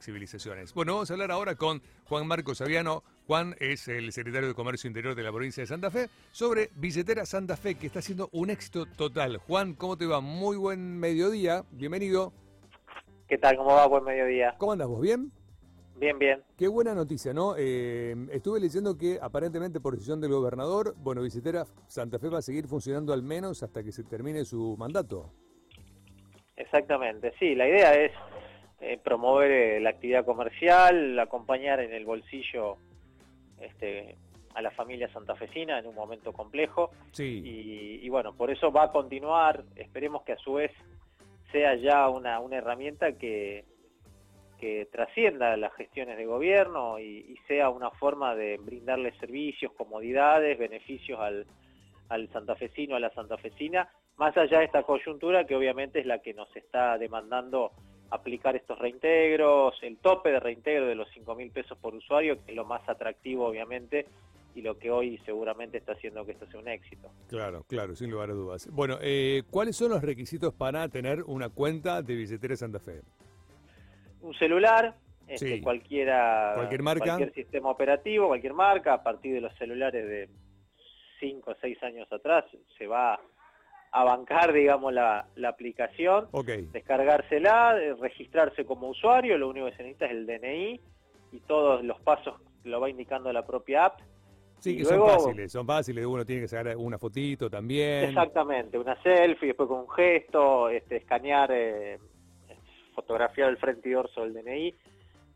civilizaciones. Bueno, vamos a hablar ahora con Juan Marcos Aviano. Juan es el secretario de Comercio Interior de la provincia de Santa Fe sobre Billetera Santa Fe, que está siendo un éxito total. Juan, ¿cómo te va? Muy buen mediodía. Bienvenido. ¿Qué tal? ¿Cómo va? Buen mediodía. ¿Cómo andas vos? ¿Bien? Bien, bien. Qué buena noticia, ¿no? Eh, estuve leyendo que aparentemente por decisión del gobernador, bueno, Billetera Santa Fe va a seguir funcionando al menos hasta que se termine su mandato. Exactamente, sí, la idea es eh, promover eh, la actividad comercial, acompañar en el bolsillo este, a la familia santafesina en un momento complejo. Sí. Y, bueno, por eso va a continuar, esperemos que a su vez sea ya una, una herramienta que, que trascienda las gestiones de gobierno y, sea una forma de brindarle servicios, comodidades, beneficios al, al santafesino, a la santafesina, más allá de esta coyuntura que obviamente es la que nos está demandando aplicar estos reintegros, el tope de reintegro de los 5 mil pesos por usuario, que es lo más atractivo obviamente y lo que hoy seguramente está haciendo que esto sea un éxito. Claro, claro, sin lugar a dudas. Bueno, eh, ¿cuáles son los requisitos para tener una cuenta de billetera Santa Fe? Un celular, este, cualquiera, cualquier marca, cualquier sistema operativo, cualquier marca, a partir de los celulares de 5 o 6 años atrás se va a bancar, digamos, la, aplicación, descargársela, eh, registrarse como usuario, lo único que se necesita es el DNI y todos los pasos lo va indicando la propia app. Sí, que son fáciles, son fáciles, uno tiene que sacar una fotito también. Exactamente, una selfie, después con un gesto, este, escanear, eh, fotografiar el frente y dorso del DNI.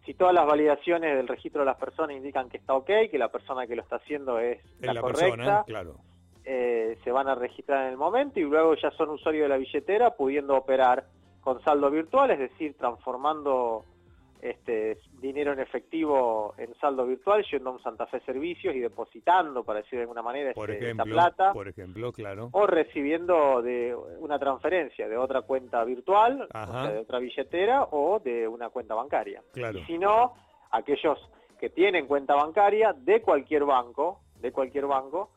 Si todas las validaciones del registro de las personas indican que está ok, que la persona que lo está haciendo es, la, correcta, claro eh, se van a registrar en el momento y luego ya son usuarios de la billetera pudiendo operar con saldo virtual, es decir, transformando este dinero en efectivo en saldo virtual, yendo a un Santa Fe Servicios y depositando, para decir de alguna manera, por este, ejemplo, plata. Por ejemplo, claro. O recibiendo de una transferencia de otra cuenta virtual, de otra billetera o de una cuenta bancaria. Claro. Y si no, aquellos que tienen cuenta bancaria de cualquier banco, de cualquier banco,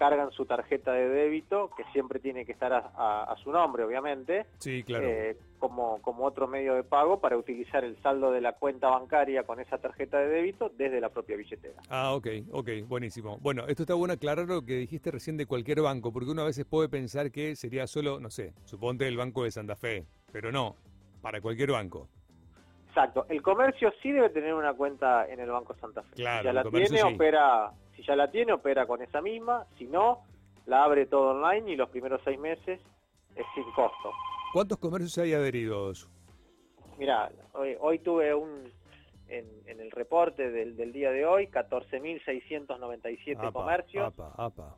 cargan su tarjeta de débito, que siempre tiene que estar a, su nombre, obviamente, sí, claro. Eh, como, como otro medio de pago para utilizar el saldo de la cuenta bancaria con esa tarjeta de débito desde la propia billetera. Ah, ok, ok, buenísimo. Bueno, esto está bueno aclarar lo que dijiste recién de cualquier banco, porque uno a veces puede pensar que sería solo, no sé, suponte el Banco de Santa Fe, pero no, para cualquier banco. Exacto, el comercio sí debe tener una cuenta en el Banco Santa Fe. Claro, ya la tiene, opera si ya la tiene, opera con esa misma. Si no, la abre todo online y los primeros seis meses es sin costo. ¿Cuántos comercios hay adheridos? Mira, hoy, tuve un, en, el reporte del, día de hoy, 14.697 comercios. Apa,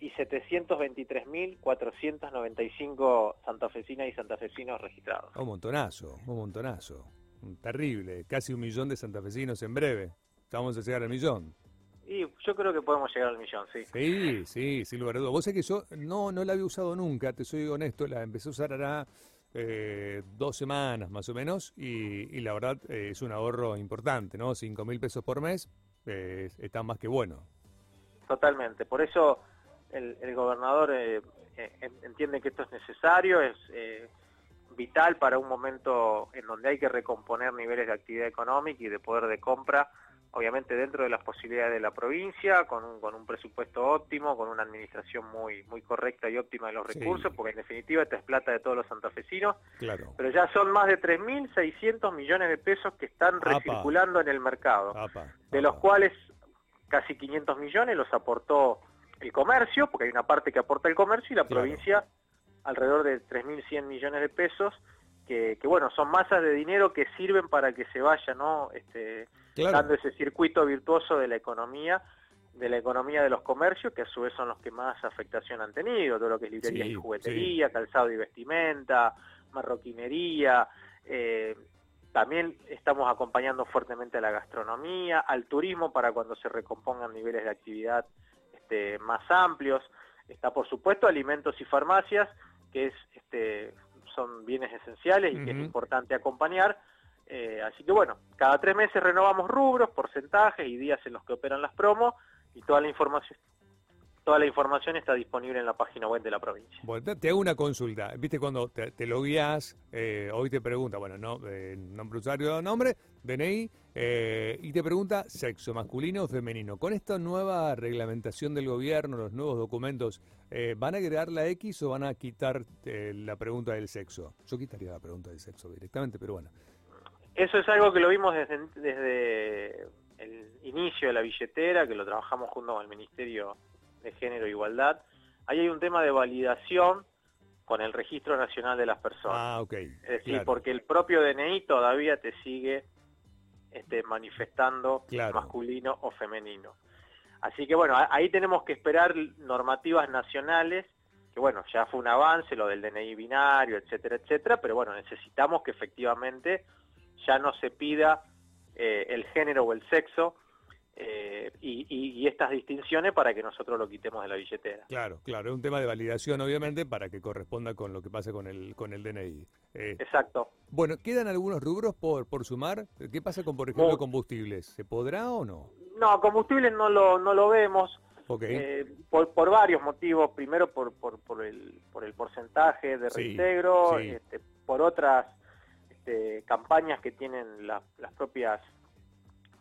y 723.495 santafesinas y santafesinos registrados. Un montonazo, un montonazo. Terrible, casi un millón de santafesinos en breve. Vamos a llegar al millón. Y yo creo que podemos llegar al millón, sí. Sí, sí, sin lugar a dudas. Vos sabés que yo no, no la había usado nunca, te soy honesto, la empecé a usar ahora eh, dos semanas más o menos y, la verdad eh, es un ahorro importante, ¿no? Cinco mil pesos por mes eh, está más que bueno. Totalmente, por eso el, el gobernador entiende que esto es necesario, es vital para un momento en donde hay que recomponer niveles de actividad económica y de poder de compra obviamente dentro de las posibilidades de la provincia, con un, con un presupuesto óptimo, con una administración muy, muy correcta y óptima de los recursos, porque en definitiva esta es plata de todos los santafesinos, claro. pero ya son más de 3.600 millones de pesos que están recirculando en el mercado, de los cuales casi 500 millones los aportó el comercio, porque hay una parte que aporta el comercio, y la provincia alrededor de 3.100 millones de pesos, que, que, bueno, son masas de dinero que sirven para que se vaya, ¿no? Este, dando ese circuito virtuoso de la economía, de la economía de los comercios, que a su vez son los que más afectación han tenido, todo lo que es librería y juguetería, calzado y vestimenta, marroquinería, eh, también estamos acompañando fuertemente a la gastronomía, al turismo para cuando se recompongan niveles de actividad este, más amplios. Está por supuesto alimentos y farmacias, que es, este, son bienes esenciales y que es importante acompañar. Eh, así que bueno, cada tres meses renovamos rubros, porcentajes y días en los que operan las promos y toda la información Toda la información está disponible en la página web de la provincia. Bueno, te hago una consulta. Viste cuando te, lo guías, eh, hoy te pregunta, bueno, no, eh, nombre usuario, nombre, DNI, eh, y te pregunta sexo, masculino o femenino. Con esta nueva reglamentación del gobierno, los nuevos documentos, ¿van a agregar la X o van a quitar la pregunta del sexo? Yo quitaría la pregunta del sexo directamente, pero bueno. Eso es algo que lo vimos desde, desde el inicio de la billetera, que lo trabajamos junto con el Ministerio de Género e Igualdad, ahí hay un tema de validación con el Registro Nacional de las Personas. Ah, ok. Es decir, porque el propio DNI todavía te sigue este, manifestando masculino o femenino. Así que bueno, ahí tenemos que esperar normativas nacionales, que bueno, ya fue un avance lo del DNI binario, etcétera, etcétera, pero bueno, necesitamos que efectivamente ya no se pida eh, el género o el sexo eh, y, estas distinciones para que nosotros lo quitemos de la billetera. Claro, claro, es un tema de validación obviamente para que corresponda con lo que pasa con el con el DNI. Eh, Exacto. Bueno, quedan algunos rubros por por sumar. ¿Qué pasa con por ejemplo combustibles? ¿Se podrá o no? No, combustibles no lo no lo vemos. Eh, por, por varios motivos. Primero por por, por el por el porcentaje de reintegro, este, por otras este, campañas que tienen las las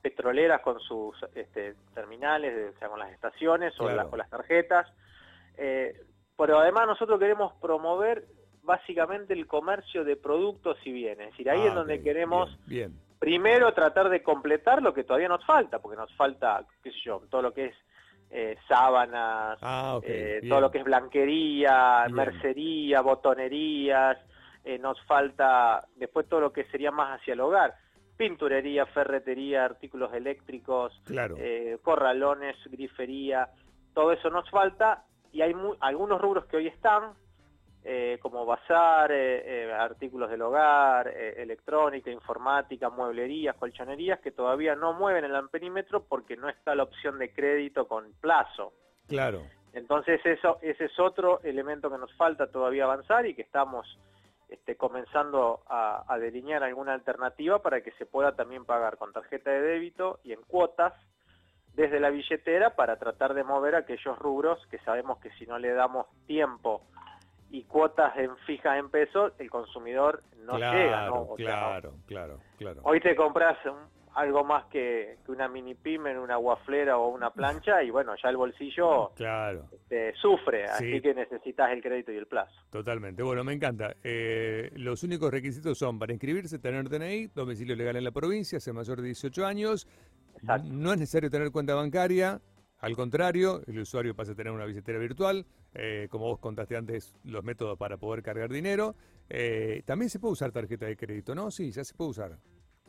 petroleras con sus este, terminales, o sea, con las estaciones o con las tarjetas. Eh, pero además nosotros queremos promover básicamente el comercio de productos y bienes. Es decir, ahí es ah, donde queremos primero tratar de completar lo que todavía nos falta, porque nos falta, qué sé yo, todo lo que es eh, sábanas, ah, eh, todo lo que es blanquería, mercería, botonerías, eh, nos falta después todo lo que sería más hacia el hogar, pinturería, ferretería, artículos eléctricos, eh, corralones, grifería, todo eso nos falta y hay algunos rubros que hoy están, eh, como bazar, artículos del hogar, electrónica, informática, mueblerías, colchonerías, que todavía no mueven el amperímetro porque no está la opción de crédito con plazo. Claro. Entonces eso, ese es otro elemento que nos falta todavía avanzar y que estamos este, comenzando a, delinear alguna alternativa para que se pueda también pagar con tarjeta de débito y en cuotas desde la billetera para tratar de mover aquellos rubros que sabemos que si no le damos tiempo y cuotas en fijas en pesos, el consumidor no llega. ¿no? claro, claro, claro. Hoy te compras un, algo más que, una mini pyme en una guaflera o una plancha y bueno, ya el bolsillo claro. Este, sufre, así que necesitas el crédito y el plazo. Totalmente, bueno, me encanta. Eh, los únicos requisitos son para inscribirse, tener DNI, domicilio legal en la provincia, ser mayor de 18 años, no es necesario tener cuenta bancaria, al contrario, el usuario pasa a tener una billetera virtual, eh, como vos contaste antes, los métodos para poder cargar dinero. Eh, también se puede usar tarjeta de crédito, ¿no? Sí, ya se puede usar.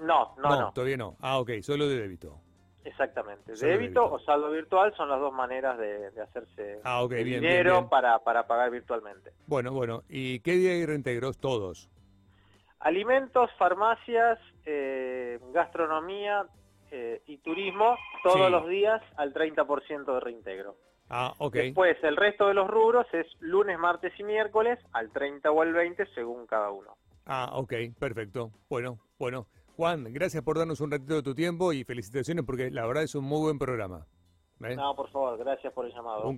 No, no, no, Todavía no. Ah, ok, solo de débito. Exactamente. débito, o saldo virtual son las dos maneras de, hacerse ah, dinero Para, para pagar virtualmente. Bueno, bueno. ¿Y qué día hay reintegros? Todos. Alimentos, farmacias, eh, gastronomía eh, y turismo, todos los días al 30% de reintegro. Ah, ok. Después, el resto de los rubros es lunes, martes y miércoles al 30 o al 20 según cada uno. Ah, ok, perfecto. Bueno, bueno. Juan, gracias por darnos un ratito de tu tiempo y felicitaciones porque la verdad es un muy buen programa. ¿Eh? No, por favor, gracias por el llamado. Un